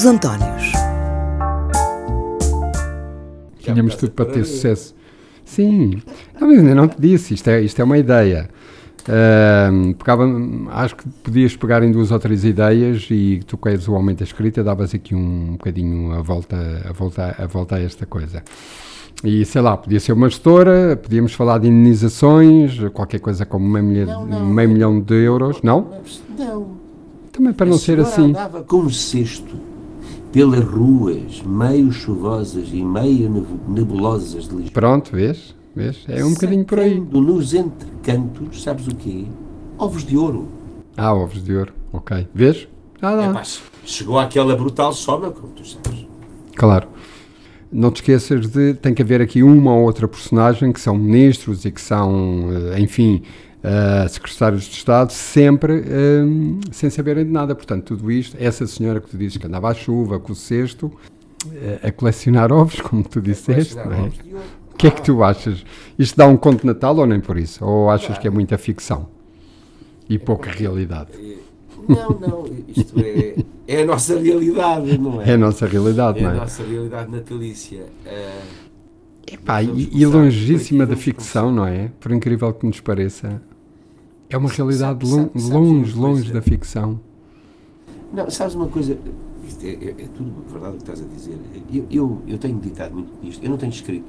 Os Antónios. Tínhamos tudo para ter sucesso. Sim, não, mas ainda não te disse, isto é, isto é uma ideia. Uh, pegava, acho que podias pegar em duas ou três ideias e tu que és o homem da escrita davas aqui um bocadinho a volta, a volta, a volta a esta coisa. E sei lá, podia ser uma gestora, podíamos falar de indenizações, qualquer coisa como meio, milha, Não, não. meio milhão de euros, não? Não. Também para A não ser assim. andava com um cesto pelas ruas, meio chuvosas e meio nebu- nebulosas de Lisboa. Pronto, vês? vês? É um bocadinho por aí. Nos entrecantos, sabes o quê? Ovos de ouro. Ah, ovos de ouro, ok. Vês? Ah, É, dá. pá, chegou àquela brutal soma, como tu sabes. Claro. Não te esqueças de tem que haver aqui uma ou outra personagem que são ministros e que são, eh, enfim, eh, secretários de Estado, sempre eh, sem saberem de nada. Portanto, tudo isto, essa senhora que tu dizes que andava à chuva com o cesto, eh, a colecionar ovos, como tu disseste, é? O que é que tu achas? Isto dá um conto de Natal ou nem por isso? Ou achas que é muita ficção? E pouca realidade? Não, não, isto é, é a nossa realidade, não é? É a nossa realidade, É não a é? nossa realidade natalícia. Ah, Epá, e, e longíssima da ficção, não é? Por incrível que nos pareça. É uma realidade sabe- sabe- longe, longe da ficção. Não, sabes uma coisa? Isto é, é- é tudo verdade o que estás a dizer. Eu, eu, eu tenho meditado muito nisto. Eu não tenho escrito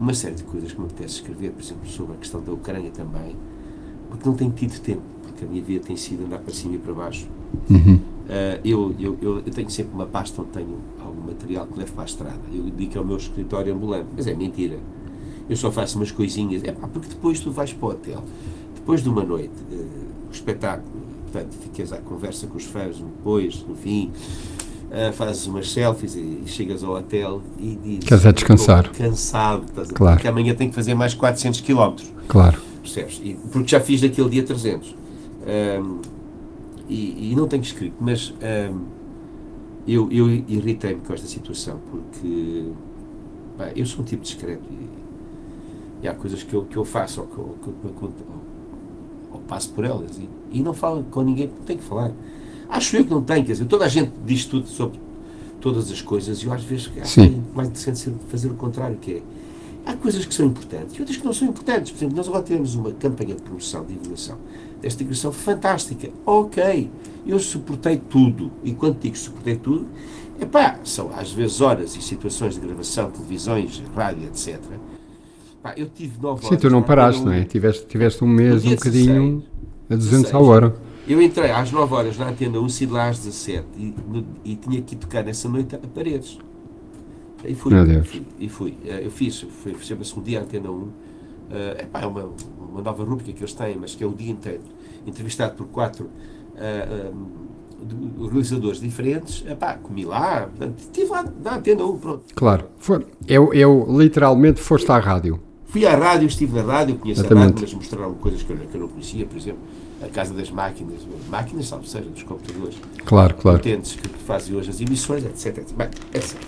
uma série de coisas que me apetece escrever, por exemplo, sobre a questão da Ucrânia também, porque não tenho tido tempo, porque a minha vida tem sido andar para cima e para baixo. Ah, eu, eu, eu, eu tenho sempre uma pasta onde tenho material que levo para a estrada. Eu digo que é o meu escritório ambulante, mas é mentira. Eu só faço umas coisinhas, é pá, porque depois tu vais para o hotel, depois de uma noite, eh, o espetáculo, portanto, ficas à conversa com os fãs depois, no fim, ah, fazes umas selfies e, chegas ao hotel e dizes. Queres é descansar. "Estou Cansado, estás? Claro. Porque amanhã tenho que fazer mais 400 km Claro. percebes? E- porque já fiz daquele dia 300. Ahm, e, e não tenho escrito, mas ahm, eu, eu irritei-me com esta situação porque pá, eu sou um tipo discreto e, e há coisas que eu, que eu faço ou que, eu- que ou- ou passo por elas e, e não falo com ninguém porque tenho que falar. Acho eu que não tenho, quer dizer, toda a gente diz tudo sobre todas as coisas e eu às vezes acho que é mais decente fazer o contrário, que é há coisas que são importantes e outras que não são importantes. Por exemplo, nós agora temos uma campanha de promoção, de divulgação desta digressão fantástica. Ok, eu suportei tudo. E quando digo suportei tudo, epá, são às vezes horas e situações de gravação, televisões, rádio, etc. Pá, eu tive nove Sim, horas. tu não paraste, Antena não é? um. Tiveste, tiveste um mês um bocadinho 16, a 200 16. ao hora. Eu entrei às 9 horas na antena 1, saí lá às 17 e, no- e tinha que tocar nessa noite a paredes. E fui. E fui. Eh, Eu fiz, foi, chama-se o dia Antena 1. Eh, epá, é uma, uma nova rúbrica que eles têm, mas que é o dia inteiro, entrevistado por quatro eh, um, realizadores diferentes. Epá, comi lá, portanto, estive lá na Antena 1, pronto. Claro. Foi, eu, eu literalmente foste à rádio. Fui à rádio, estive na rádio, conheço a Exatamente. rádio, mas mostraram coisas que eu, que eu não conhecia, por exemplo, a Casa das Máquinas, máquinas, salvo seja, dos computadores. Claro, claro. potentes que fazem hoje as emissões, etc. etc. Bem, etc.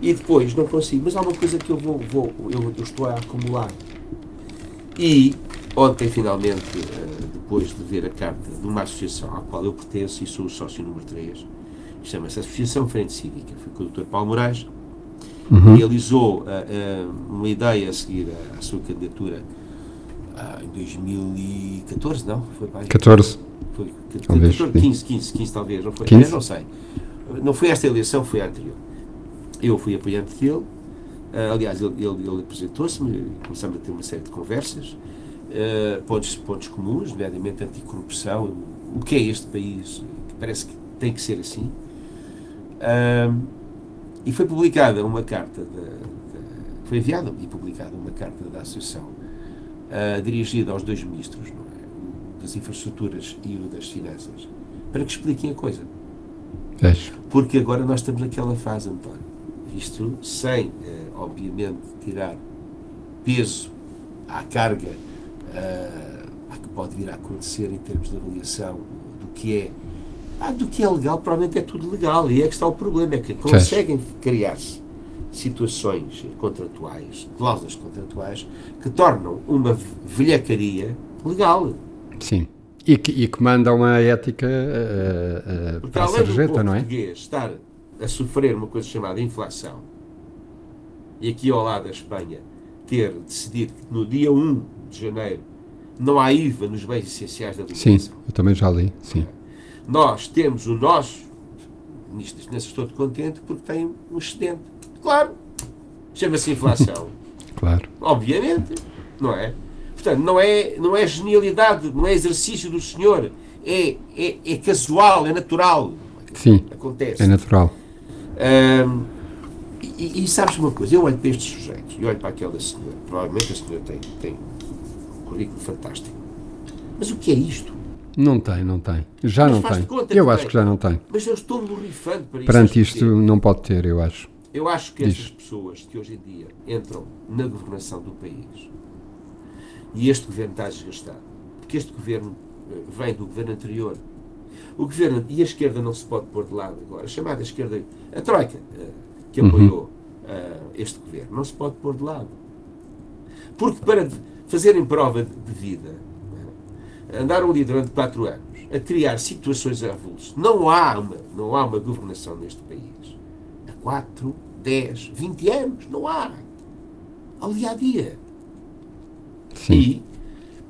E depois não consigo, mas há uma coisa que eu vou, vou eu, eu estou a acumular. E ontem finalmente, eh, depois de ver a carta de uma associação à qual eu pertenço e sou o sócio número 3, chama-se Associação Frente Cívica, foi com o Dr. Paulo Moraes, Uhum. realizou ah, ah, uma ideia a seguir à, à sua candidatura ah, em 2014, não? Foi para aí? 14. Foi Talvez, 14, sim. 15, 15, 15 talvez, não foi? 15? Eu não sei. Não foi esta eleição, foi a anterior. Eu fui apoiante dele, ah, aliás, ele, ele, ele apresentou-se-me, e começamos a ter uma série de conversas, ah, pontos, pontos comuns, nomeadamente anticorrupção, o que é este país, que parece que tem que ser assim. E foi publicada uma carta, da, da- foi enviada e publicada uma carta da Associação ah, dirigida aos dois ministros, é? O das infraestruturas e o das finanças, para que expliquem a coisa. Porque agora nós estamos naquela fase, António. Isto sem, eh, obviamente, tirar peso à carga à que pode vir a acontecer em termos de avaliação do que é. Ah, do que é legal, provavelmente é tudo legal. E é que está o problema, é que conseguem criar-se situações contratuais, cláusulas contratuais, que tornam uma velhacaria legal. Sim. E que, e que manda uma ética uh, uh, Porque para a sarjeta, não é? português estar a sofrer uma coisa chamada inflação, e aqui ao lado da Espanha ter decidido que no dia 1 de janeiro não há IVA nos bens essenciais da alimentação. Sim, eu também já li, sim. Nós temos o nosso, nisto, nisso estou contente, porque tem um excedente. Claro, chama-se inflação. claro. Obviamente, não é? Portanto, não é, não é genialidade, não é exercício do senhor, é, é, é casual, é natural. Sim, Acontece. é natural. Ahm, e, e sabes uma coisa, eu olho para estes sujeitos e olho para aquela senhora, provavelmente a senhora tem, tem um currículo fantástico. Mas o que é isto? Não tem, não tem. Já Mas não tem. Eu acho tem. que já não tem. Mas eu estou borrifando para isso. Perante isto não pode ter, eu acho. Eu acho que Diz. estas pessoas que hoje em dia entram na governação do país e este governo está desgastado, porque este governo eh, vem do governo anterior. O governo e a esquerda não se pode pôr de lado agora. A chamada esquerda, a Troika, eh, que Uhum. apoiou eh, este governo, não se pode pôr de lado. Porque para fazerem prova de vida, eh, andaram ali durante quatro anos a criar situações avulsas. Não há uma, não há uma governação neste país. Há 4, 10, 20 anos. Não há. Ao dia a dia. Sim. E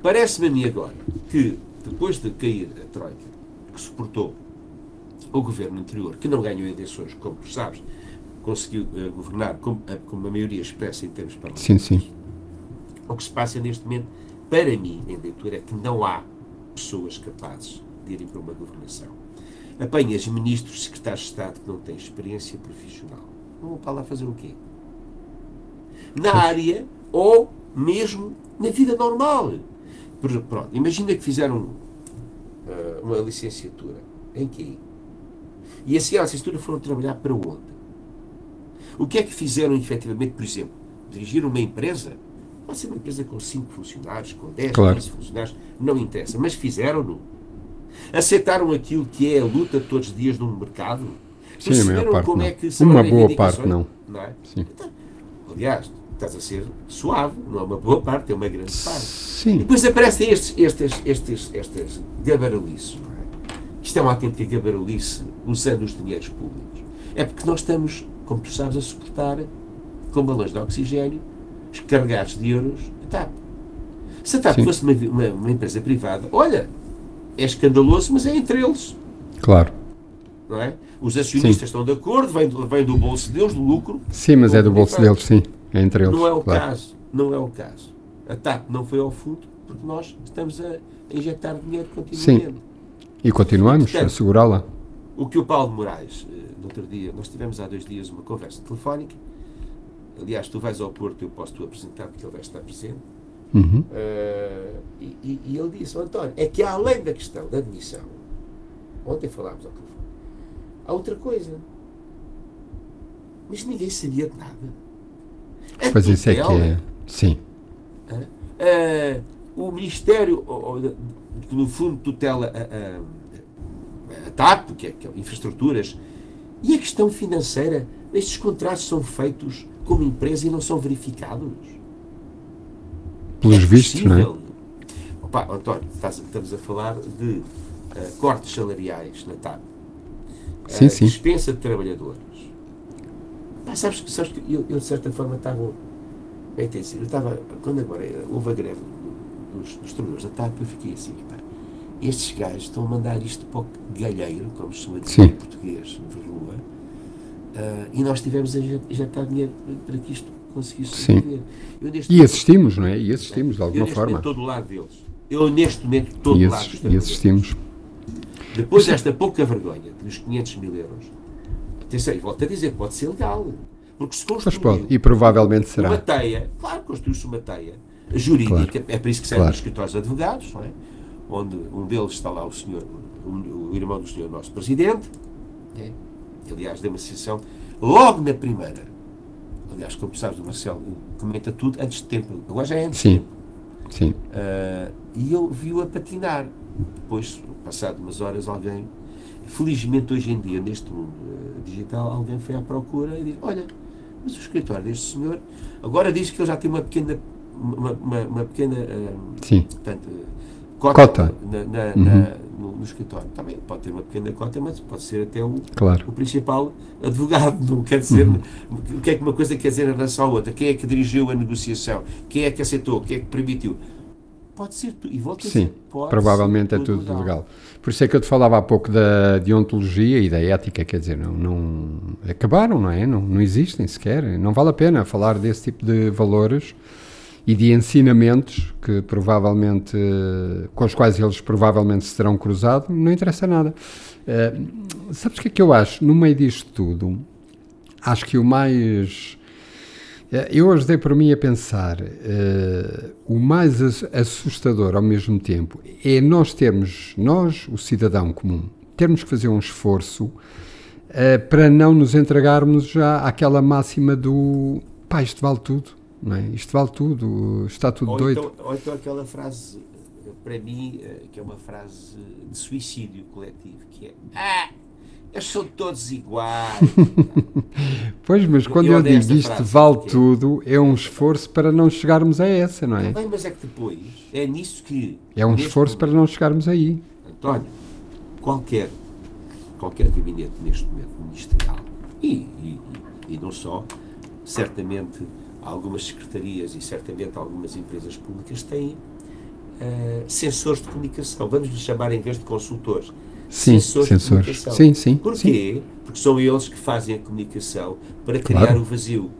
parece-me a mim agora que, depois de cair a Troika, que suportou o governo anterior, que não ganhou eleições, como tu sabes, conseguiu eh, governar com, eh, com uma maioria expressa em termos parlamentares. Sim, sim. O que se passa neste momento, para mim, em leitura, é que não há pessoas capazes de irem para uma governação. Apanhas ministros, secretários de Estado que não têm experiência profissional. Vão para lá fazer o quê? Na área ou mesmo na vida normal. Pronto, imagina que fizeram uma licenciatura. Em quê? E assim a licenciatura foram trabalhar para onde? O que é que fizeram efetivamente, por exemplo? Dirigir uma empresa? Pode ser uma empresa com 5 funcionários, com 10, Claro. 15 funcionários, não interessa, mas fizeram-no. Aceitaram aquilo que é a luta todos os dias num mercado? Sim, a maior parte como não. é que são Uma boa parte não. não é? Sim. Então, aliás, estás a ser suave, não é uma boa parte, é uma grande parte. E Sim. depois aparecem estes, estes, estes, estes gabarulices, não é? Isto é uma autêntica gabarulice usando os dinheiros públicos. É porque nós estamos, como tu sabes, a suportar com balões de oxigênio, carregados de euros, a TAP. Se a TAP Sim. fosse uma, uma, uma empresa privada, olha, é escandaloso, mas é entre eles. Claro. Não é? Os acionistas Sim. estão de acordo, vem do, vem do bolso deles, do lucro. Sim, mas é do bolso Privado. deles, sim. Entre eles. Não é o claro. caso. Não é o caso. A TAP não foi ao fundo porque nós estamos a injetar dinheiro continuamente. E continuamos a Portanto, segurá-la. O que o Paulo Moraes, eh, no outro dia, nós tivemos há dois dias uma conversa telefónica. Aliás, tu vais ao Porto, eu posso te apresentar porque ele vai estar presente. Uhum. Eh, e, e- e ele disse, "Ó, António, é que além da questão da admissão, ontem falámos ao telefone, há outra coisa. Mas ninguém sabia de nada. A Pois isso é é. Sim. o Ministério, o- o- que no fundo tutela a, a- a TAP, que é, que é infraestruturas, e a questão financeira, estes contratos são feitos como empresa e não são verificados. Pelos É vistos, não é? Opa, António, estás- estamos a falar de eh, cortes salariais na TAP, Sim, eh, sim. dispensa de trabalhadores. Pá, sabes, que- sabes que eu, eu, de certa forma, estava. bem a dizer, Eu estava. Quando agora houve a greve dos, dos trabalhadores da TAP, eu fiquei assim, pá, estes gajos estão a mandar isto para o galheiro, como se chama em português, de rua, ah, e nós tivemos a inje- injetar dinheiro para que isto conseguisse sobreviver. Eu, E assistimos, não é? E assistimos de eu alguma neste forma. momento estou do lado deles. Eu neste momento estou E, do lado e assistimos. Depois desta pouca vergonha dos 500 mil euros, e volto a dizer, pode ser legal. Porque se Mas construiu pode. E provavelmente uma será. teia, claro, construiu-se uma teia jurídica, é para isso que servem Claro. os escritórios de advogados, é? onde um deles está lá o senhor, o, o irmão do senhor nosso presidente, é? aliás, deu uma sessão logo na primeira. Aliás, como sabes, o Marcelo comenta tudo antes de tempo, agora já é antes de Sim. tempo. Sim. Ah, e eu vi-o a patinar. Depois, passado umas horas, alguém, felizmente hoje em dia, neste mundo ah, digital, alguém foi à procura e disse: Olha, mas o escritório deste senhor agora diz que ele já tem uma pequena. Uma, uma, uma pequena ah, Sim. portanto, cota, Cota. Na, na, Uhum. na- no, no escritório. Também pode ter uma pequena cota, mas pode ser até o, Claro. o principal advogado. Não quer dizer Uhum. o que é que uma coisa quer dizer em relação à outra. Quem é que dirigiu a negociação? Quem é que aceitou? Quem é que permitiu? Pode ser tudo. E volto a Sim, dizer, pode Provavelmente ser é tudo legal. Por isso é que eu te falava há pouco da deontologia e da ética, quer dizer, não, não acabaram, não é? Não, não existem sequer. Não vale a pena falar desse tipo de valores e de ensinamentos que provavelmente, com os quais eles provavelmente se terão cruzado, não interessa nada. Eh, sabes o que é que eu acho? No meio disto tudo, acho que o mais. Eh, Eu hoje dei por mim a pensar, eh, o mais ass- assustador ao mesmo tempo é nós termos, nós, o cidadão comum, termos que fazer um esforço eh, para não nos entregarmos já àquela máxima do pá, isto vale tudo, não é? Isto vale tudo, está tudo Ou doido. então, ou então aquela frase, para mim, que é uma frase de suicídio coletivo, que é Ah, eles são todos iguais. Pois, mas eu quando eu, esta digo isto frase, vale porque- tudo, é um esforço para não chegarmos a essa, não é? Bem, mas é que depois, é nisso que... É um esforço para não chegarmos aí. António, qualquer, qualquer gabinete neste momento ministerial, e, e, e- não só, certamente algumas secretarias e certamente algumas empresas públicas têm eh, sensores de comunicação. Vamos lhe chamar em vez de consultores. Sim, sensores de sensores. comunicação. Sim, sim. sim, Porquê? Porque são eles que fazem a comunicação para Claro. criar o vazio.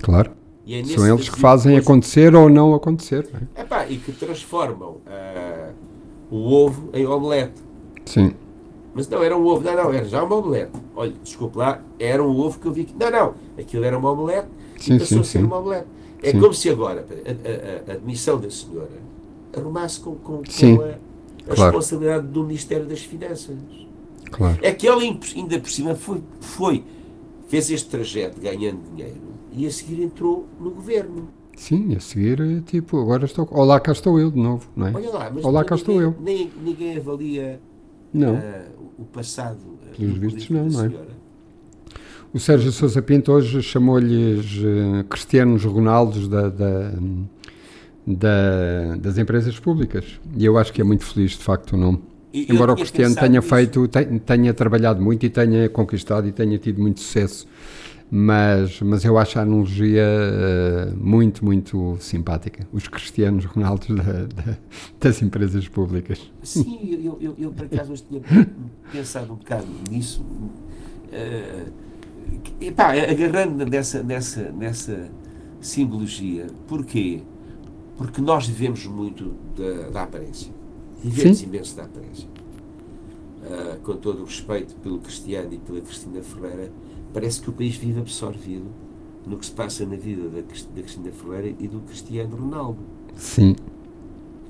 claro. É São eles que fazem acontecer ou não acontecer. Não é? Epá, e que transformam ah, o ovo em omelete. Sim, Mas não, era um ovo. Não, não, era já uma omelete. Olha, desculpe lá, era um ovo que eu vi aqui. Não, não, aquilo era uma omelete Sim, e passou sim, a ser sim. uma omelete. É Sim. como se agora a, a- a- admissão da senhora arrumasse com, com, com Sim, a, a claro. responsabilidade do Ministério das Finanças. claro. É que ela ainda por cima foi, foi fez este trajeto ganhando dinheiro e a seguir entrou no governo. Sim, a seguir, tipo, agora estou. Olá, cá estou eu de novo, não é? Olha lá, mas Olá, ninguém- cá estou eu. Nem, ninguém avalia Não. ah, o passado ah, Pelos vistos, não, não é? O Sérgio Sousa Pinto hoje chamou-lhes eh, Cristianos Ronaldos da, da- da- das empresas públicas. E eu acho que é muito feliz, de facto, o nome. E Embora o Cristiano tenha nisso. feito, te- tenha trabalhado muito e tenha conquistado e tenha tido muito sucesso, mas, mas eu acho a analogia eh, muito, muito simpática. Os Cristianos Ronaldos da- da- das empresas públicas. Sim, eu, eu, eu por acaso hoje tinha pensado um bocado nisso. que- epá, agarrando nessa, nessa, nessa simbologia. Porquê? Porque nós vivemos muito da, da aparência. Vivemos Sim. imenso da aparência. Ah, com todo o respeito pelo Cristiano e pela Cristina Ferreira, parece que o país vive absorvido no que se passa na vida da, da Cristina Ferreira e do Cristiano Ronaldo. Sim,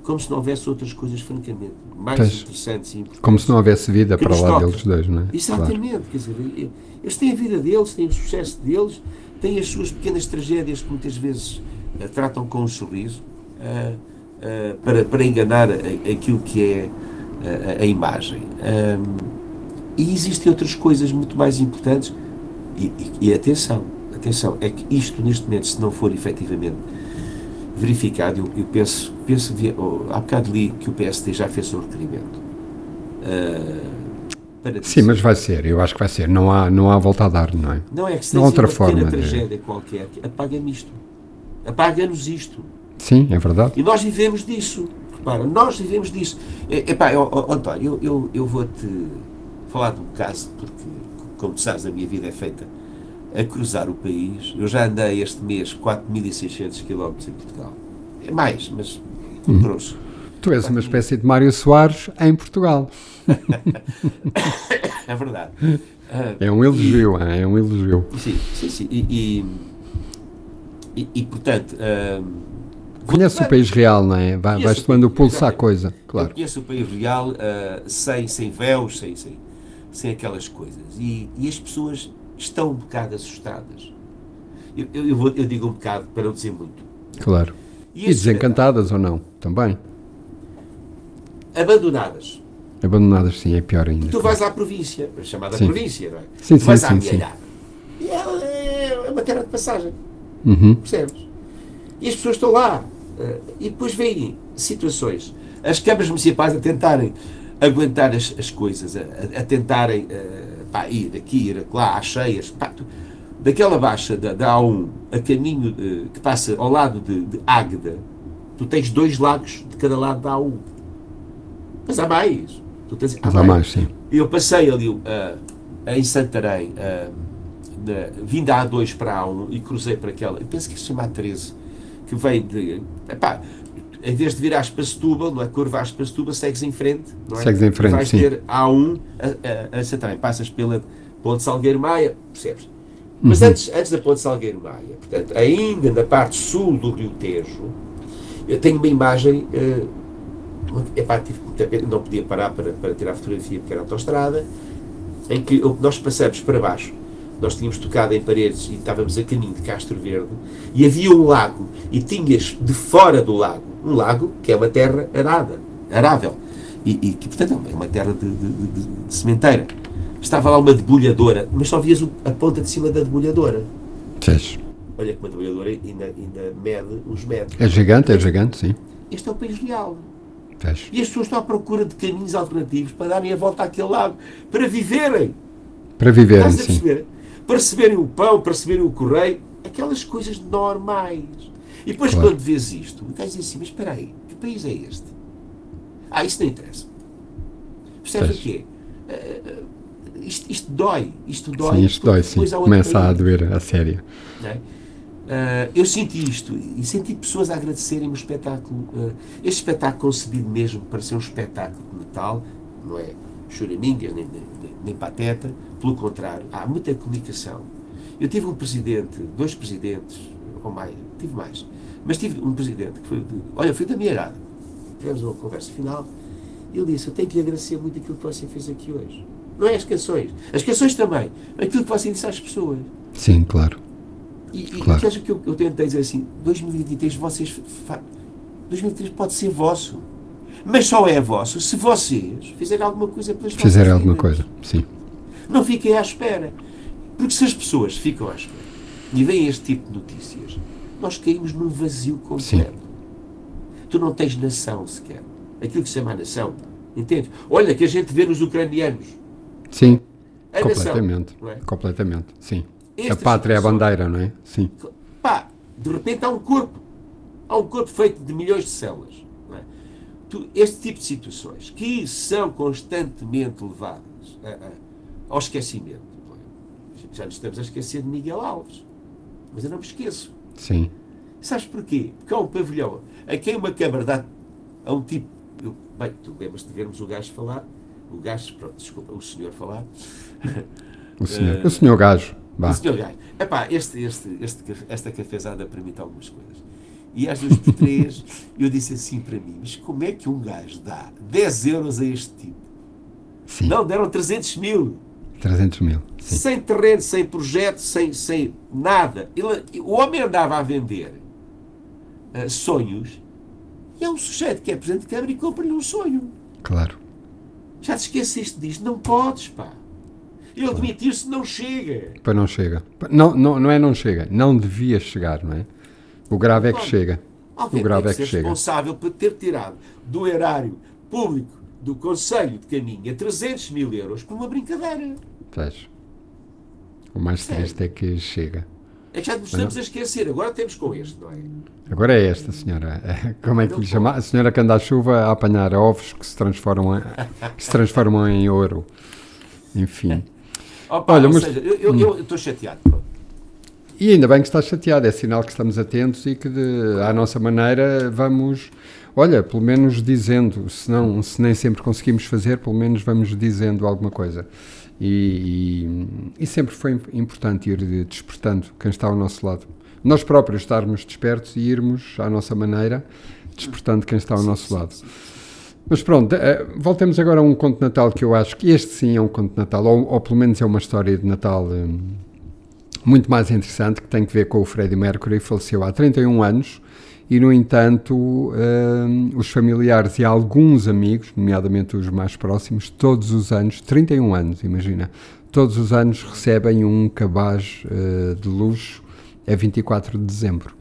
Como se não houvesse outras coisas, francamente, mais Pois. interessantes e importantes. como se não houvesse vida para lá toca. deles dois, não é? Claro. Exatamente, quer dizer, eles têm a vida deles, têm o sucesso deles, têm as suas pequenas tragédias que muitas vezes tratam com um sorriso para, para enganar aquilo que é a, a imagem. E existem outras coisas muito mais importantes. E, e- e atenção, atenção, é que isto neste momento, se não for efetivamente verificado, eu, eu penso, penso vi- oh, há bocado li que o PSD já fez um requerimento. para Sim, mas vai ser, eu acho que vai ser. Não há, não há volta a dar, não é? não é que se Não outra uma forma de- tragédia qualquer, que apaga-me isto. Apaga-nos isto. Sim, é verdade. E nós vivemos disso. Repara, nós vivemos disso. É, epá, ó, António, eu, eu, eu vou-te falar de um caso, porque, como tu sabes, a minha vida é feita a cruzar o país. Eu já andei este mês 4.600 km em Portugal. É mais, mas Uhum. um grosso. Tu és uma espécie de Mário Soares em Portugal. É verdade. Ah, É um elogio, hein? é um elogio. Sim, sim, sim. E, e, e- e, portanto, ah, Conhece o país real, não é? Vai, vais tomando o pulso à coisa, Eu claro. conheço o país real ah, sem, sem véus, sem, sem, sem aquelas coisas. E, e as pessoas estão um bocado assustadas. Eu, eu, eu vou- eu digo um bocado, para não dizer muito. Claro. E esse desencantadas ou não? Também. Abandonadas. Abandonadas, sim, é pior ainda. Tu vais à província, chamada Sim. província, não é? Sim, Tu vais sim, à sim, sim. E ela é uma terra de passagem. Uhum. Percebes? E as pessoas estão lá. Eh, e depois veem situações. As câmaras municipais a tentarem aguentar as, as coisas, a, a tentarem uh, pá, ir aqui, ir lá, às cheias. Pá, tu, daquela baixa da, da A1 a caminho de, que passa ao lado de, de Águeda, tu tens dois lagos de cada lado da A1. Mas há mais. Tu tens, há, há mais. sim. Eu passei ali uh, em Santarém, uh, na, vindo a A2 para a A1 e cruzei para aquela, eu penso que se chama A13, que vem de. Epá, em vez de virares para Setúbal, não é? Curvares para Setúbal, segues em frente, não é? Segues em frente, vais sim. ter A1 a, a, a Santarém. Passas pela Ponte Salgueiro Maia, percebes? Mas uhum. antes, antes da Ponte Salgueiro Maia, portanto, ainda na parte sul do Rio Tejo, eu tenho uma imagem. Uh, epá, tive muita pena, não podia parar para, para tirar a fotografia porque era autostrada, em que nós passamos para baixo. Nós tínhamos tocado em paredes e estávamos a caminho de Castro Verde e havia um lago e tinhas de fora do lago um lago que é uma terra arada, arável e, e que portanto é uma terra de, de, de, de sementeira estava lá uma debulhadora, mas só vias a ponta de cima da debulhadora. Sim. Olha que uma debulhadora ainda, ainda mede uns metros. É gigante, é gigante, sim. Este é o país real. Fecho. E as pessoas estão à procura de caminhos alternativos para darem a volta àquele lago, para viverem. Para viverem, sim. Para receberem o pão, para receberem o correio, aquelas coisas normais. E depois claro. quando vês isto, estás a dizer assim, mas espera aí, que país é este? Ah, isso não interessa. Percebes o quê? Uh, isto, isto dói, isto dói. Sim, isto dói, sim. Começa a doer a sério. É? Uh, eu senti isto e senti pessoas a agradecerem o espetáculo. Uh, este espetáculo concebido mesmo para ser um espetáculo de Natal, não é choramingas nem, nem, nem pateta, pelo contrário, há muita comunicação. Eu tive um presidente, dois presidentes, ou mais, tive mais, mas tive um presidente que foi de, olha, foi da minha idade. Tivemos uma conversa final e ele disse: Eu tenho que lhe agradecer muito aquilo que você fez aqui hoje. Não é as canções. As canções também. Aquilo que você disse às pessoas. Sim, claro. E, claro. e que eu, eu tentei dizer assim, 2023 vocês 2023 pode ser vosso. Mas só é vosso se vocês fizerem alguma coisa pelas Fizerem alguma coisa, sim. Não fiquem à espera. Porque se as pessoas ficam à espera e veem este tipo de notícias, nós caímos num vazio completo. Sim. Tu não tens nação sequer. Aquilo que se chama nação. Entende? Olha, que a gente vê nos ucranianos Sim, a completamente. Nação, é? Completamente, sim. Estas a pátria é a bandeira, não é? Sim. Pá, de repente há um corpo. Há um corpo feito de milhões de células. Este tipo de situações que são constantemente levadas a, a, ao esquecimento. É? Já nos estamos a esquecer de Miguel Alves. Mas eu não me esqueço. Sim. Sabes porquê? Porque há um pavilhão a quem uma câmara dá a um tipo. Eu, bem, tu lembras de vermos o gajo falar o gajo, pronto, desculpa, o senhor falar. O senhor, uh, o senhor gajo. Bah. O senhor gajo. Epá, este, este, este, esta cafezada permite algumas coisas. E às duas por três, eu disse assim para mim: mas como é que um gajo dá 10 euros a este tipo? Sim. Não, deram 300 mil. 300 mil. Sim. Sem terreno, sem projeto, sem, sem nada. Ele, o homem andava a vender uh, sonhos e é um sujeito que é presidente de Câmara e compra-lhe um sonho. Claro. Já te esqueceste disto? Não podes, pá. Ele admitir-se não chega. Para não chega. Não, não, não é não chega. Não devia chegar, não é? O grave é que chega. Alguém o grave é que chega. responsável por ter tirado do erário público do Conselho de Caminha 300 mil euros por uma brincadeira. Vejo. O mais triste é que chega. É que já nos estamos a esquecer. Agora temos com este, não é? Agora é esta senhora. Como é que lhe chama? A senhora que anda à chuva a apanhar ovos que se transformam em, que se transformam em ouro. Enfim. Opa, Olha, mas, seja, eu estou chateado. E ainda bem que está chateado, é sinal que estamos atentos e que de, à nossa maneira vamos, olha, pelo menos dizendo, se, não, se nem sempre conseguimos fazer, pelo menos vamos dizendo alguma coisa. E, e, e, sempre foi importante ir despertando quem está ao nosso lado. Nós próprios estarmos despertos e irmos à nossa maneira, despertando quem está ao nosso lado. Mas pronto, eh, voltemos agora a um conto de Natal que eu acho que este sim é um conto de Natal, ou, ou pelo menos é uma história de Natal um, muito mais interessante, que tem que ver com o Freddie Mercury, faleceu há 31 anos e, no entanto, uh, os familiares e alguns amigos, nomeadamente os mais próximos, todos os anos, 31 anos, imagina, todos os anos recebem um cabaz uh, de luxo, é 24 de dezembro.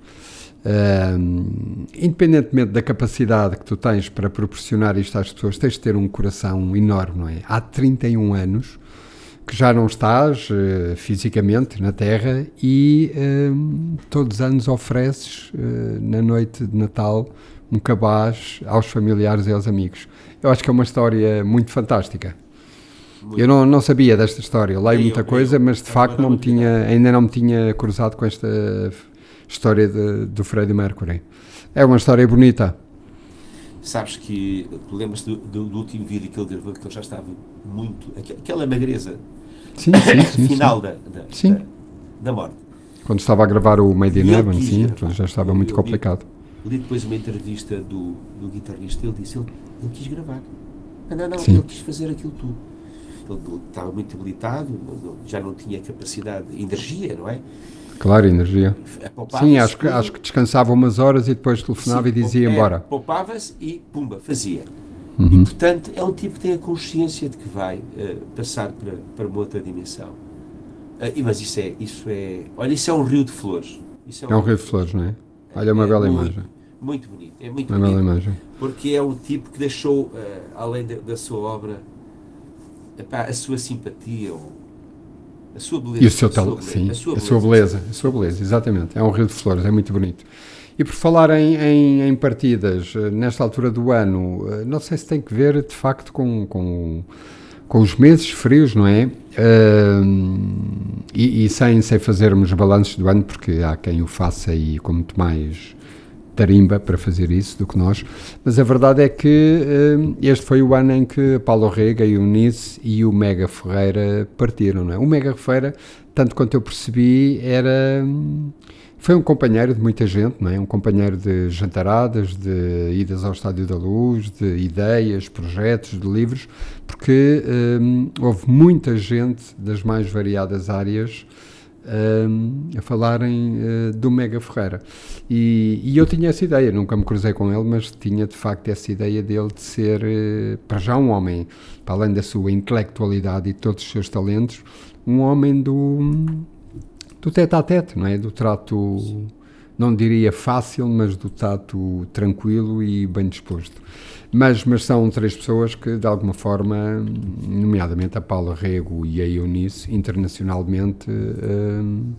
Uh, independentemente da capacidade que tu tens para proporcionar isto às pessoas, tens de ter um coração enorme, não é? Há 31 anos que já não estás uh, fisicamente na Terra e uh, todos os anos ofereces uh, na noite de Natal um cabaz aos familiares e aos amigos. Eu acho que é uma história muito fantástica. Muito eu não, não sabia desta história, leio muita eu, coisa, eu, mas de facto não me tinha, ainda não me tinha cruzado com esta história de, do Freddie Mercury. É uma história bonita. Sabes que, tu lembras do, do, do, último vídeo que ele gravou, que ele já estava muito, aquela magreza sim, sim, sim, final Da, da, sim. Da, da, morte. Quando estava a gravar o Made in Heaven, sim, gravar. já estava muito complicado. Li, li depois uma entrevista do, do guitarrista, ele disse, ele, ele quis gravar. Não, não, não, sim. ele quis fazer aquilo tudo. Ele estava muito debilitado, já não tinha capacidade, energia, não é? Claro, energia. Sim, acho que, acho que descansava umas horas e depois telefonava sim, e dizia é, embora. Poupava-se e pumba, fazia. Uhum. E, portanto, é um tipo que tem a consciência de que vai uh, passar para, para uma outra dimensão. Uh, mas isso é, isso é. Olha, isso é um rio de flores. Isso é, um, é um rio de flores, não é? Olha, uma é bela muito, imagem. Muito bonito. É muito uma bonito. bela imagem. Porque é um tipo que deixou, uh, além de, da sua obra, epá, a sua simpatia, a sua beleza. E o seu talento, sim. A sua, a sua beleza, a sua beleza, exatamente. É um rio de flores, é muito bonito. E por falar em, em, em, partidas, eh, nesta altura do ano, eh, não sei se tem que ver de facto com, com, com os meses frios, não é? Uh, e, e, sem, sem fazermos balanços do ano, porque há quem o faça e com muito mais tarimba para fazer isso do que nós, mas a verdade é que uh, este foi o ano em que Paulo Rega e o Nice e o Mega Ferreira partiram, não é? O Mega Ferreira, tanto quanto eu percebi, era... Foi um companheiro de muita gente, não é? Um companheiro de jantaradas, de idas ao Estádio da Luz, de ideias, projetos, de livros, porque um, houve muita gente das mais variadas áreas um, a falarem uh, do Mega Ferreira. E, e, eu tinha essa ideia, nunca me cruzei com ele, mas tinha de facto essa ideia dele de ser, uh, para já, um homem, para além da sua intelectualidade e todos os seus talentos, um homem do do tete a tete, não é? Do trato, não diria fácil, mas do trato tranquilo e bem disposto. Mas, mas são três pessoas que, de alguma forma, nomeadamente a Paula Rego e a Eunice, internacionalmente. Hum,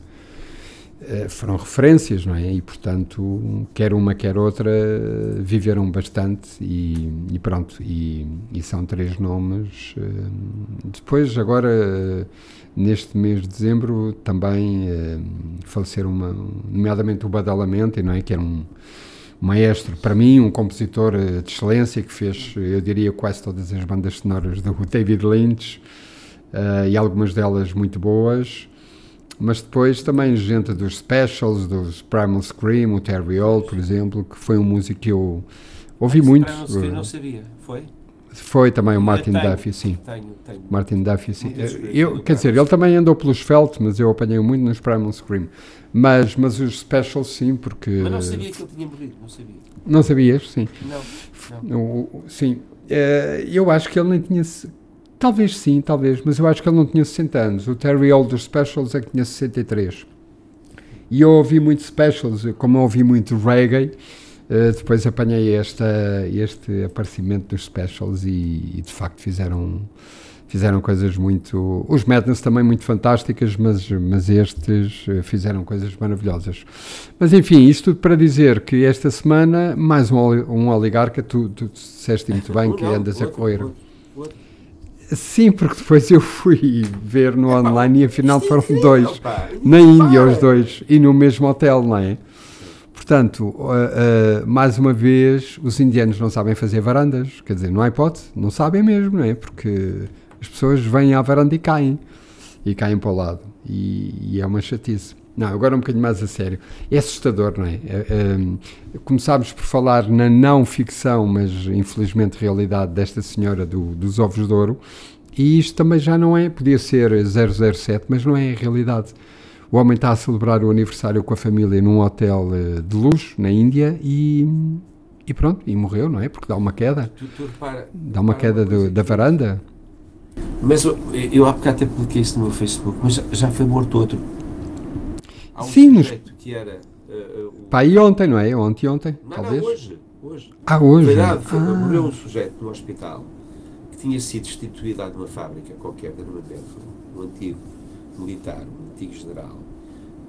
eh, foram referências, não é? E portanto, quer uma quer outra, viveram bastante e, e pronto. E, e, são três nomes. Hum, depois, agora Neste mês de dezembro também eh, faleceram, uma, nomeadamente o Badalamenti, não é? que era um maestro, para mim, um compositor eh, de excelência que fez, eu diria, quase todas as bandas sonoras do David Lynch uh, e algumas delas muito boas. Mas depois também gente dos Specials, dos Primal Scream, o Terry Hall, por exemplo, que foi um músico que eu ouvi muito. Primal Scream não sabia, foi? Foi também o Martin tenho, Duffy, sim. Tenho, tenho. Martin Duffy, sim. Eu, quer dizer, ele também andou pelos Felt, mas eu apanhei muito nos Primal Scream. Mas, mas os Specials, sim, porque. Mas não sabia que ele tinha morrido, não sabia. Não sabias? Sim. Não. não. sim. Eh, eu acho que ele nem tinha. Talvez sim, talvez, mas eu acho que ele não tinha 60 anos. O Terry Hall dos Specials é que tinha 63. E eu ouvi muito Specials, como eu ouvi muito reggae eh, depois apanhei esta, este aparecimento dos specials e, e, de facto fizeram fizeram coisas muito os Madness também muito fantásticas mas mas estes eh, fizeram coisas maravilhosas mas enfim isto tudo para dizer que esta semana mais um, um oligarca tu, tu disseste muito bem que andas a correr Sim, porque depois eu fui ver no online e afinal foram dois. Na Índia, os dois. E no mesmo hotel, não é? Portanto, uh, uh, mais uma vez, os indianos não sabem fazer varandas, quer dizer, não há hipótese, não sabem mesmo, não é? Porque as pessoas vêm à varanda e caem, e caem para o lado, e, e é uma chatice. Não, agora um bocadinho mais a sério. É assustador, não é? é, começámos por falar na não ficção, mas infelizmente realidade desta senhora do, dos ovos de ouro, e isto também já não é, podia ser 007, mas não é a realidade. O homem está a celebrar o aniversário com a família num hotel eh, de luxo na Índia e, e pronto, e morreu, não é? Porque dá uma queda. Tu, tu repara, dá uma queda do, da varanda. Mas eu, eu há bocado até publiquei isso no meu Facebook, mas já foi morto outro. Há um Sim, sujeito que era uh, Uh, Pá, e ontem, não é? Ontem, ontem, não, talvez? não, hoje. hoje. Ah, hoje? Verdade, foi- Ah. morreu um sujeito no hospital que tinha sido destituído de uma fábrica qualquer de Nuremberg, um antigo militar, um antigo general,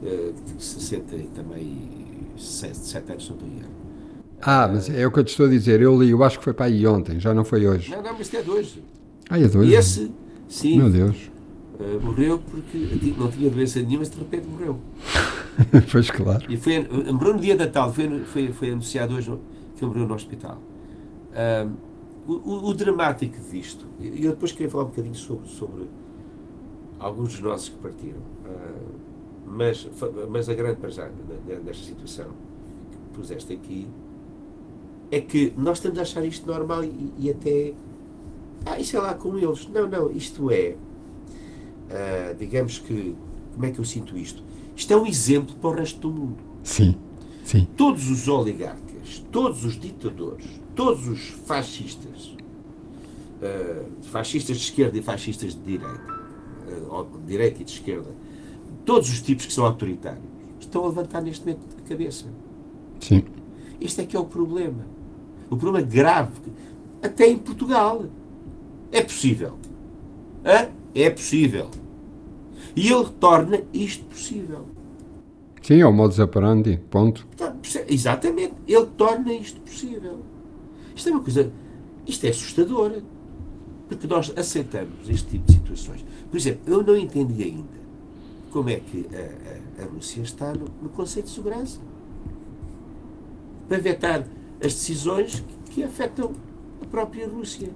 eh, de 60 e também 7, anos, se não estou em erro. Ah, mas é o que eu te estou a dizer. Eu li, eu acho que foi para aí ontem, já não foi hoje. Não, não, mas isto é de hoje. Ah, é de hoje? E esse, sim, Meu Deus. eh, morreu porque não tinha doença nenhuma, mas de repente morreu. pois claro. E foi, morreu no dia de Natal, foi, foi, foi anunciado hoje que ele morreu no hospital. Ahm, o, o- o dramático disto, e eu depois queria falar um bocadinho sobre, sobre alguns dos nossos que partiram, Ah, mas, mas a grande para nesta situação que puseste aqui é que nós estamos a achar isto normal e, e até. Ah, isso é lá com eles. Não, não, isto é. ah, digamos que. Como é que eu sinto isto? Isto é um exemplo para o resto do mundo. Sim, sim. Todos os oligarcas, todos os ditadores, todos os fascistas, ah, fascistas de esquerda e fascistas de direita, direita e de esquerda, todos os tipos que são autoritários, estão a levantar neste momento a cabeça. Sim. Este é que é o problema. O problema grave, até em Portugal. É possível. Hã? É possível. E ele torna isto possível. Sim, é o modus operandi, ponto. Tá, Exatamente. Ele torna isto possível. Isto é uma coisa. Isto é assustador. Porque nós aceitamos este tipo de situações. Por exemplo, eu não entendi ainda como é que a, a- a Rússia está no, no Conselho de Segurança para vetar as decisões que, que afetam a própria Rússia.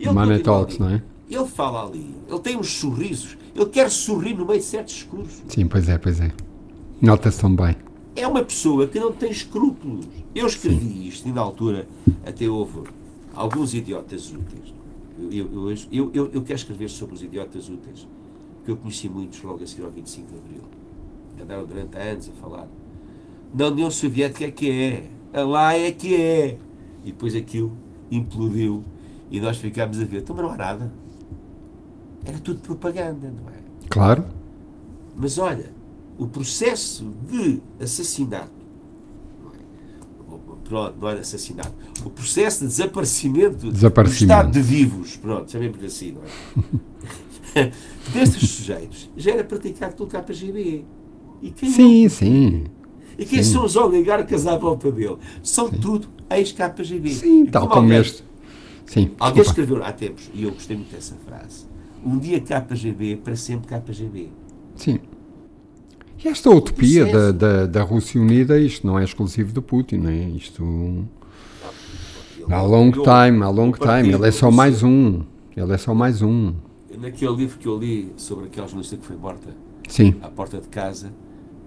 Ele Money talks, ali. não é? Ele fala ali, ele tem uns sorrisos, ele quer sorrir no meio de certos discursos. Sim, pois é, pois é. Nota-se tão bem. é uma pessoa que não tem escrúpulos. Eu escrevi isto e na altura até houve alguns idiotas úteis. Eu, eu, eu, eu, quero escrever sobre os idiotas úteis, que eu conheci muitos logo a seguir ao 25 de Abril. Andaram durante anos a falar. Na União Soviética é que é, a lá é que é. E depois aquilo implodiu e nós ficámos a ver. Então, mas não há nada. Era tudo propaganda, não é? Claro. Mas olha, o processo de assassinato, pronto, não era assassinato, o processo de desaparecimento, Desaparecimento. do estado de vivos, pronto, chamemos assim, não é? Destes sujeitos já era praticado pelo KGB. E quem, Sim, sim. e quem sim. são os oligarcas à volta dele? São tudo ex-KGB. Sim, E tal como como este. Sim, Alguém escreveu há tempos, e eu gostei muito dessa frase, um dia KGB, para sempre KGB. Sim. E esta utopia da, processo. da, da Rússia Unida, isto não é exclusivo do Putin, não é? Isto. Há long time, há long time. Ele é só mais um. Ele é só mais um. Naquele livro que eu li sobre aquela jornalista que foi morta Sim, à porta de casa,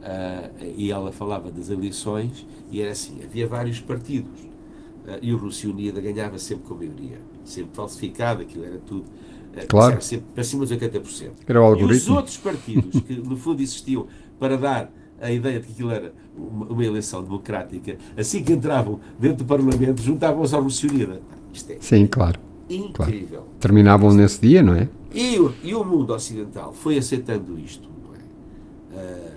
ah, e ela falava das eleições, e era assim: havia vários partidos, ah, e o Rússia Unida ganhava sempre com maioria, sempre falsificado, aquilo era tudo. ah, Claro. Para cima dos 80%. Era o E os algoritmo. outros partidos, que no fundo existiam para dar a ideia de que aquilo era uma, uma eleição democrática, assim que entravam dentro do Parlamento, juntavam-se à Unida. Isto é sim, claro. incrível. Terminavam nesse dia, não é? E, o- e o mundo ocidental foi aceitando isto. Não é? Ah,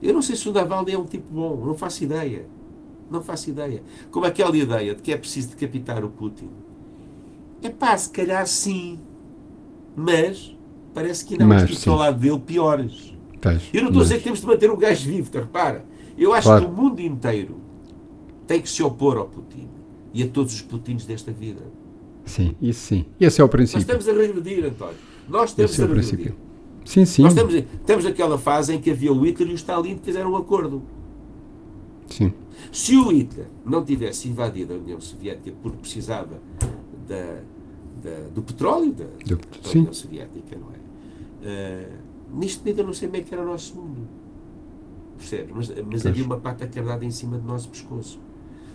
eu não sei se o Navalny é um tipo bom, não faço ideia. Não faço ideia. Como aquela ideia de que é preciso decapitar o Putin. É pá, se calhar sim. Mas parece que ainda há sim. ao lado dele piores. Tens, Eu não estou a mas- dizer que temos de manter o gajo vivo, tá, repara. Eu acho Claro. que o mundo inteiro tem que se opor ao Putin e a todos os Putins desta vida. Sim, isso sim. Esse é o Nós princípio. estamos a regredir, António. Nós estamos Esse é a o regredir. princípio. Sim, sim. Nós estamos, estamos naquela fase em que havia o Hitler e o Stalin que fizeram um acordo. Sim, Se o Hitler não tivesse invadido a União Soviética porque precisava da, da- do petróleo da, Do- da. União Soviética, não é? Eh, neste momento eu não sei bem que era o nosso mundo. Percebe? Mas, mas havia uma pata cardada em cima do nosso pescoço.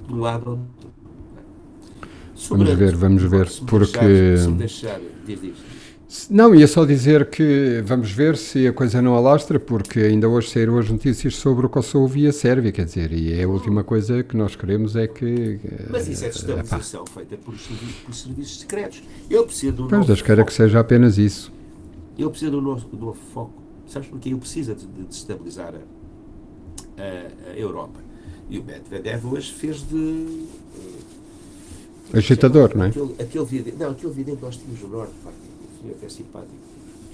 De um lado ou do outro. Sobre Vamos ver, vamos ver, porque- deixar- diz, diz. Não, ia só dizer que vamos ver se a coisa não alastra, porque ainda hoje saíram as notícias sobre o Kosovo e a Sérvia, quer dizer, e é a última coisa que nós queremos é que. Mas isso é eh, epá, destabilização feita por, por serviços secretos. Eu preciso de um Pois, Deus queira que seja apenas isso. Ele precisa de novo, de um novo foco. Sabes porquê? Ele precisa de, de destabilizar a, a, a Europa. E o Medvedev hoje fez de. Agitador, não é? Aquele, aquele vidente, não, aquele que nós tínhamos no Norte, pá, que foi até simpático,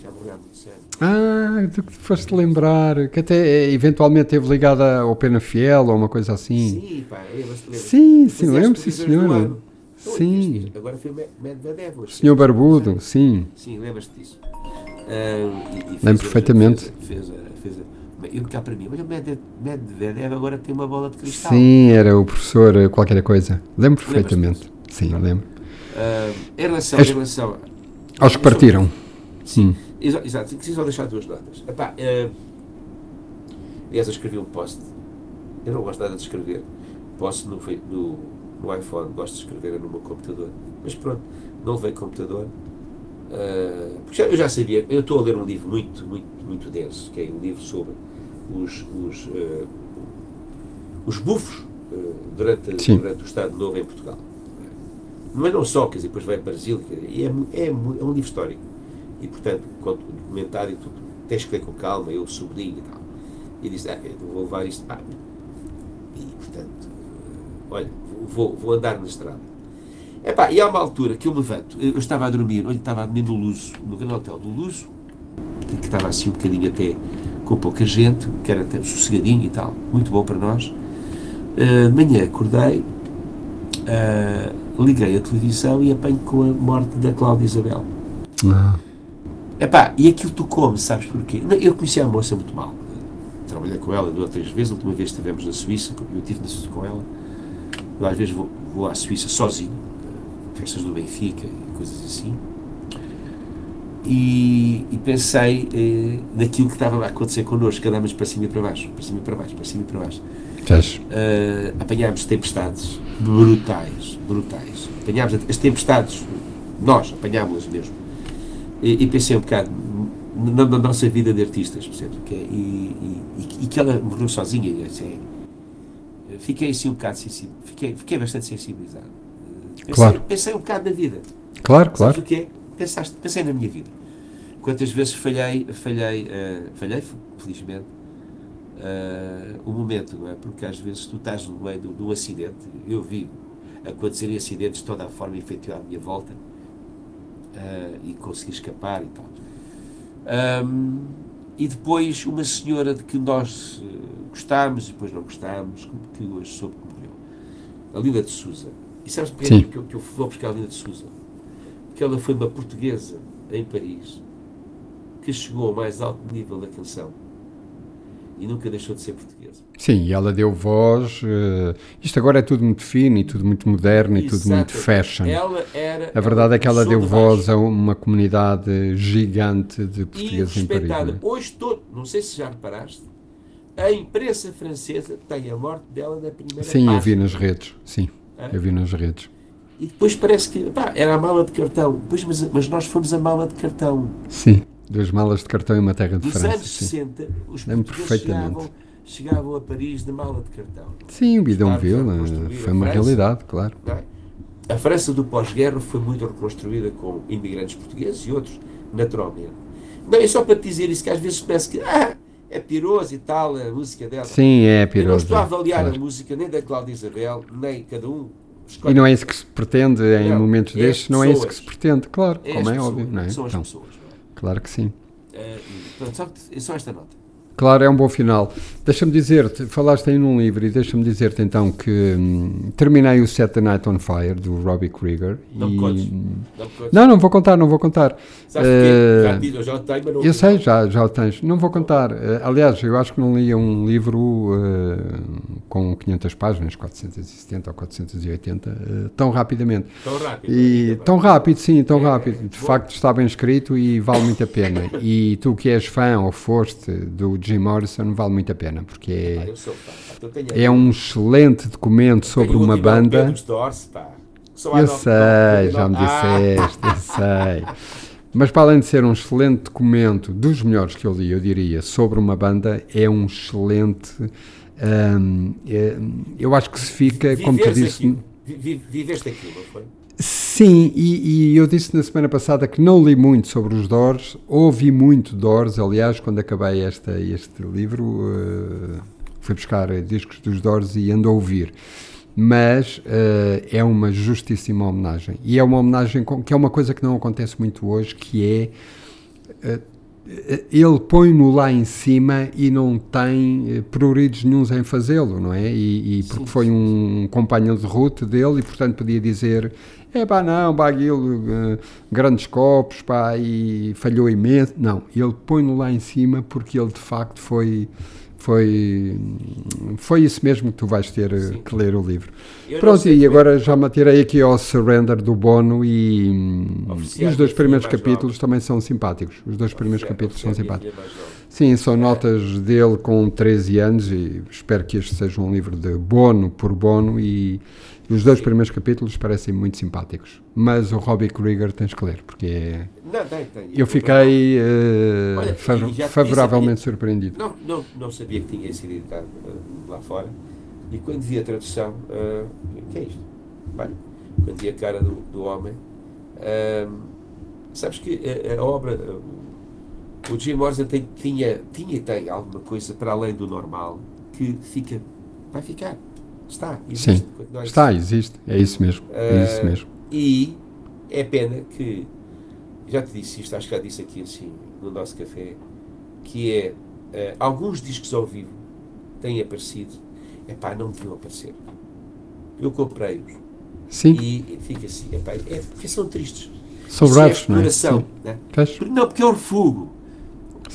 já morreu há muito sério. Ah, tu que te foste lembrar, que até eh, eventualmente esteve ligada ao Pena Fiel ou uma coisa assim. Sim, pá, lembra-se, lembra Sim, sim, lembro, sim, senhor. Sim. Então, Agora foi o Medvedev. Senhor Barbudo, sim. Sim, lembras-te disso. Lembro perfeitamente. Fez, fez, fez e cá para mim, olha o Medvedev agora tem uma bola de cristal. Sim, era o professor eh, qualquer coisa. Lembro perfeitamente. Sim, lembro. Ah, em relação, És- em relação Aos que partiram. Sim, Hum. exa- exato. Preciso deixar duas notas. Epá, eh, aliás, eu escrevi um post. Eu não gosto nada de escrever. Posso no, no, no iPhone, gosto de escrever no meu computador. Mas pronto, não levei computador. Eh, porque eu já sabia. Eu estou a ler um livro muito, muito, muito denso, que é um livro sobre os, os, eh, os bufos eh, durante, Sim. durante o Estado Novo em Portugal. Mas não só, quer dizer, depois vai para Brasil, quer dizer, e é, é, é um livro histórico. E, portanto, quando o documentário, tu tens que ler com calma, eu sublinho e tal. E disse, ah, vou levar isto. Ah, e, portanto, olha, vou, vou andar na estrada. Epá, e há uma altura que eu me levanto, eu estava a dormir, olha, estava a dormir no Luso, no grande hotel do Luso, que estava assim um bocadinho até com pouca gente, que era até sossegadinho e tal, muito bom para nós. De manhã acordei, eh, liguei a televisão e apanho com a morte da Cláudia Isabel. Ah, Epá, e aquilo tocou-me, sabes porquê? Eu conhecia a moça muito mal. Trabalhei com ela duas ou três vezes. A última vez estivemos na Suíça, eu estive na Suíça com ela. Eu às vezes vou, vou à Suíça sozinho, festas do Benfica e coisas assim. E, e pensei eh, naquilo que estava a acontecer connosco, que andávamos para cima e para baixo, para cima e para baixo, para cima e para baixo. Uh, apanhámos tempestades brutais, brutais. Apanhámos as tempestades, nós apanhámos-las mesmo. E, e pensei um bocado na, na nossa vida de artistas, percebes? Que é- e, e, e que ela morreu sozinha. assim, fiquei assim um bocado sensível, fiquei, fiquei bastante sensibilizado. Uh, Pensei, Claro. pensei um bocado na vida. Claro, Sabes claro. o que é? Pensaste, pensei na minha vida. Quantas vezes falhei, falhei, eh, falhei, felizmente, eh, o momento, não é? Porque às vezes tu estás no meio de, um acidente, eu vi acontecerem acidentes de toda a forma efetiva à minha volta eh, e consegui escapar e tal. Ahm, e depois uma senhora de que nós gostámos e depois não gostámos, que hoje soube que morreu. A Lila de Souza. E sabes porque é que eu, que eu vou buscar a Lila de Souza? Porque ela foi uma portuguesa em Paris que chegou ao mais alto nível da canção e nunca deixou de ser portuguesa. Sim, e ela deu voz. eh, isto agora é tudo muito fino e tudo muito moderno e tudo muito fashion. Ela era. A verdade é que ela deu voz a uma comunidade gigante de e portugueses em Paris. respeitada. não é? Hoje todo, não sei se já reparaste, a imprensa francesa tem a morte dela na primeira Sim, eu vi página. nas redes. Sim, Eu vi nas redes. E depois parece que pá, era a mala de cartão. Pois, mas, mas nós fomos a mala de cartão. Sim, duas malas de cartão e uma terra de Nos França. anos Sim. 60, os portugueses perfeitamente. chegavam, chegavam a Paris de mala de cartão. Sim, o Bidonville foi uma realidade, claro. é? A França do pós-guerra foi muito reconstruída com imigrantes portugueses e outros, naturalmente. Não, é só para te dizer isso que às vezes parece que ah, é piroso e tal, a música dela. Sim, é Eu não piroso. estou a avaliar claro. a música nem da Cláudia Isabel, nem cada um. E não é isso que se pretende em Não, momentos é destes, não é isso que se pretende, claro, é como é pessoas, óbvio, não é? São as Então, pessoas. claro que sim. é? Eh, portanto, só, é só esta nota. Claro, é um bom final. Deixa-me dizer-te, falaste aí num livro e deixa-me dizer-te então que hum, terminei o Set the Night on Fire do Robbie Krieger. Não e... contes. Não, contes. Não, não vou contar, não vou contar. Sabes porquê? Já digo, eu já o tenho, mas não Eu sei, já, já o tens. Não vou contar. Eh, aliás, eu acho que não lia um livro eh, com 500 páginas, 470 ou 480, eh, tão rapidamente. Tão rápido. E bem. tão rápido, sim, tão É, rápido. De bom. facto, está bem escrito e vale muito a pena. E tu que és fã ou foste do Jim Morrison, vale muito a pena, porque é, é um excelente documento sobre uma banda. Eu sei, já me Ah, disseste, eu sei. Mas para além de ser um excelente documento, dos melhores que eu li, eu diria, sobre uma banda, é um excelente. hum, é- eu acho que se fica, como tu disse. aquilo. Viveste aquilo, não foi? Sim, e, e eu disse na semana passada que não li muito sobre os Doors, ouvi muito Doors, aliás, quando acabei esta, este livro, eh, fui buscar discos dos Doors e ando a ouvir. Mas uh, é uma justíssima homenagem. E é uma homenagem com, que é uma coisa que não acontece muito hoje, que é. Uh, ele põe-no lá em cima e não tem pruridos nenhums em fazê-lo, não é? E, e porque sim, foi um companheiro de ruta dele e, portanto, podia dizer é pá, não, pá, aquilo, uh, grandes copos, pá, e falhou imenso. Não, ele põe-no lá em cima porque ele de facto foi. Foi, foi isso mesmo que tu vais ter eh, Sim. que ler o livro. Eu Pronto, e agora já me atirei aqui ao Surrender do Bono e, e os dois primeiros capítulos também são simpáticos. Os dois primeiros capítulos são simpáticos. Sim, são é. notas dele com 13 anos e espero que este seja um livro de Bono por Bono e os dois primeiros capítulos parecem muito simpáticos, mas o Robbie Krieger tens que ler, porque é... Não, tem, tem. Eu fiquei uh, Olha, fav favoravelmente sabia, surpreendido. Não, não, não sabia que tinha sido editado uh, lá fora, e quando vi a tradução, uh, que é isto? Quando vi a cara do, do homem, uh, sabes que a, a obra, o Jim Morrison tem, tinha, tinha e tem alguma coisa para além do normal, que fica, vai ficar Está, existe. Sim, está, existe. É isso mesmo. É isso ah, mesmo. E é pena que, já te disse isto, acho que já disse aqui assim, no nosso café, que é, uh, alguns discos ao vivo têm aparecido, é pá, não deviam aparecer. Eu comprei-os. Sim. E fica assim, epá, é porque são tristes. São bravos, é não é? Sim. Né? Não, porque é o refugo.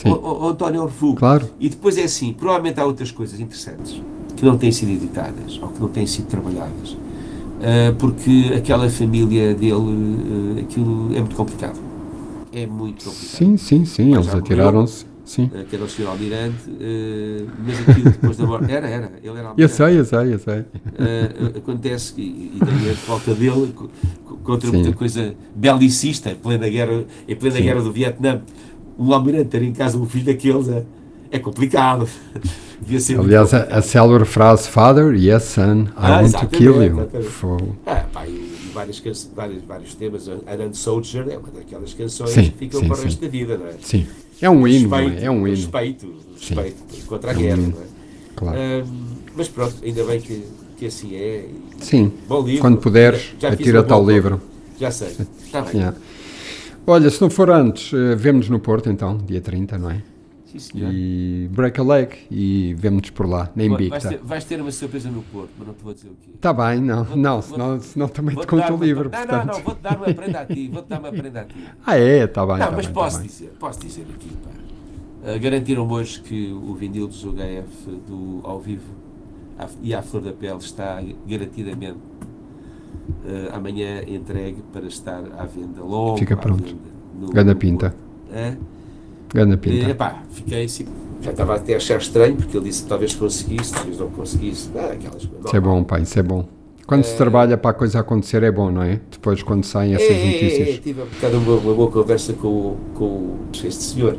O, o, o António é o refugo. Claro. E depois é assim, provavelmente há outras coisas interessantes que não têm sido editadas ou que não têm sido trabalhadas, uh, porque aquela família dele, uh, aquilo é muito complicado. É muito complicado. Sim, sim, sim, mas eles atiraram-se. Sim. Uh, que era o Sr. Almirante, mas aquilo depois da morte. Era, era, ele era almirante. Eu sei, eu sei, eu sei. Acontece que, e daí a falta dele, contra Sim. muita coisa belicista, em plena guerra, em plena guerra do Vietnã, um almirante ter em casa um filho daqueles é, é complicado. Aliás, a, a célebre frase Father, yes, son, I ah, want to kill you. Ah, pá, e, e várias, vários, vários temas. An Soldier é uma daquelas canções sim, que ficam sim, para o resto da vida, não é? Sim. É um hino, é? é um hino. Respeito, respeito contra a é guerra, um não é? Claro. Um, mas pronto, ainda bem que, que assim é. Sim. Bom livro. Quando puderes, atira-te ao livro. Já sei. Está bem. Yeah. Olha, se não for antes, uh, vemos-nos no Porto então, dia 30, não é? Sim, e break a leg e vemos-nos por lá, na Invicta. Vais ter, vais ter uma surpresa no Porto, mas não te vou dizer o quê. Está bem, não, vou, não, vou, senão, senão também te conto o livro. Não, portanto. não, não, vou-te dar uma prenda a ti, vou-te dar uma prenda a ti. Ah é, está bem. Não, tá mas bem, tá posso tá dizer, posso dizer aqui, pá. Uh, garantiram hoje que o vinil do HF do ao vivo a, e à flor da pele está garantidamente uh, amanhã entregue para estar à venda logo. Fica pronto. Ganda pinta. É? Ganda pinta. E, epá, fiquei assim já estava até a achar estranho, porque ele disse que talvez conseguisse, talvez não conseguisse. Ah, aquelas coisas. Isso é bom, pai, isso é bom. Quando é... se trabalha para a coisa acontecer é bom, não é? Depois quando saem essas é, notícias. É, é, tive um uma, uma boa conversa com, com este senhor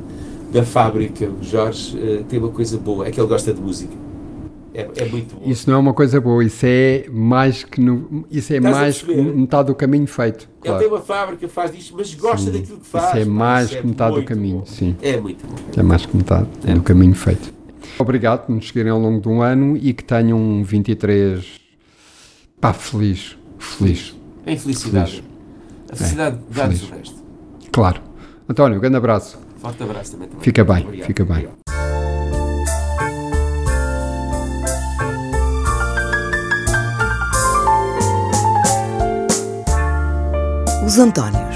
da fábrica, o Jorge, uh, tem uma coisa boa, é que ele gosta de música. É, é, muito bom. Isso não é uma coisa boa, isso é mais que no, isso é Estás mais que metade do caminho feito. Claro. Ele tem uma fábrica, faz isto, mas gosta sim, daquilo que faz. Isso é mais isso que metade do caminho, bom. sim. É muito bom. É mais que metade é. do caminho feito. Obrigado por nos seguirem ao longo de um ano e que tenham um 23 pá, feliz. Feliz. Em felicidade. Feliz. A felicidade é, dá-nos o resto. Claro. António, um grande abraço. Forte abraço também. também. Fica bem, Obrigado. fica bem. Obrigado. Os Antónios.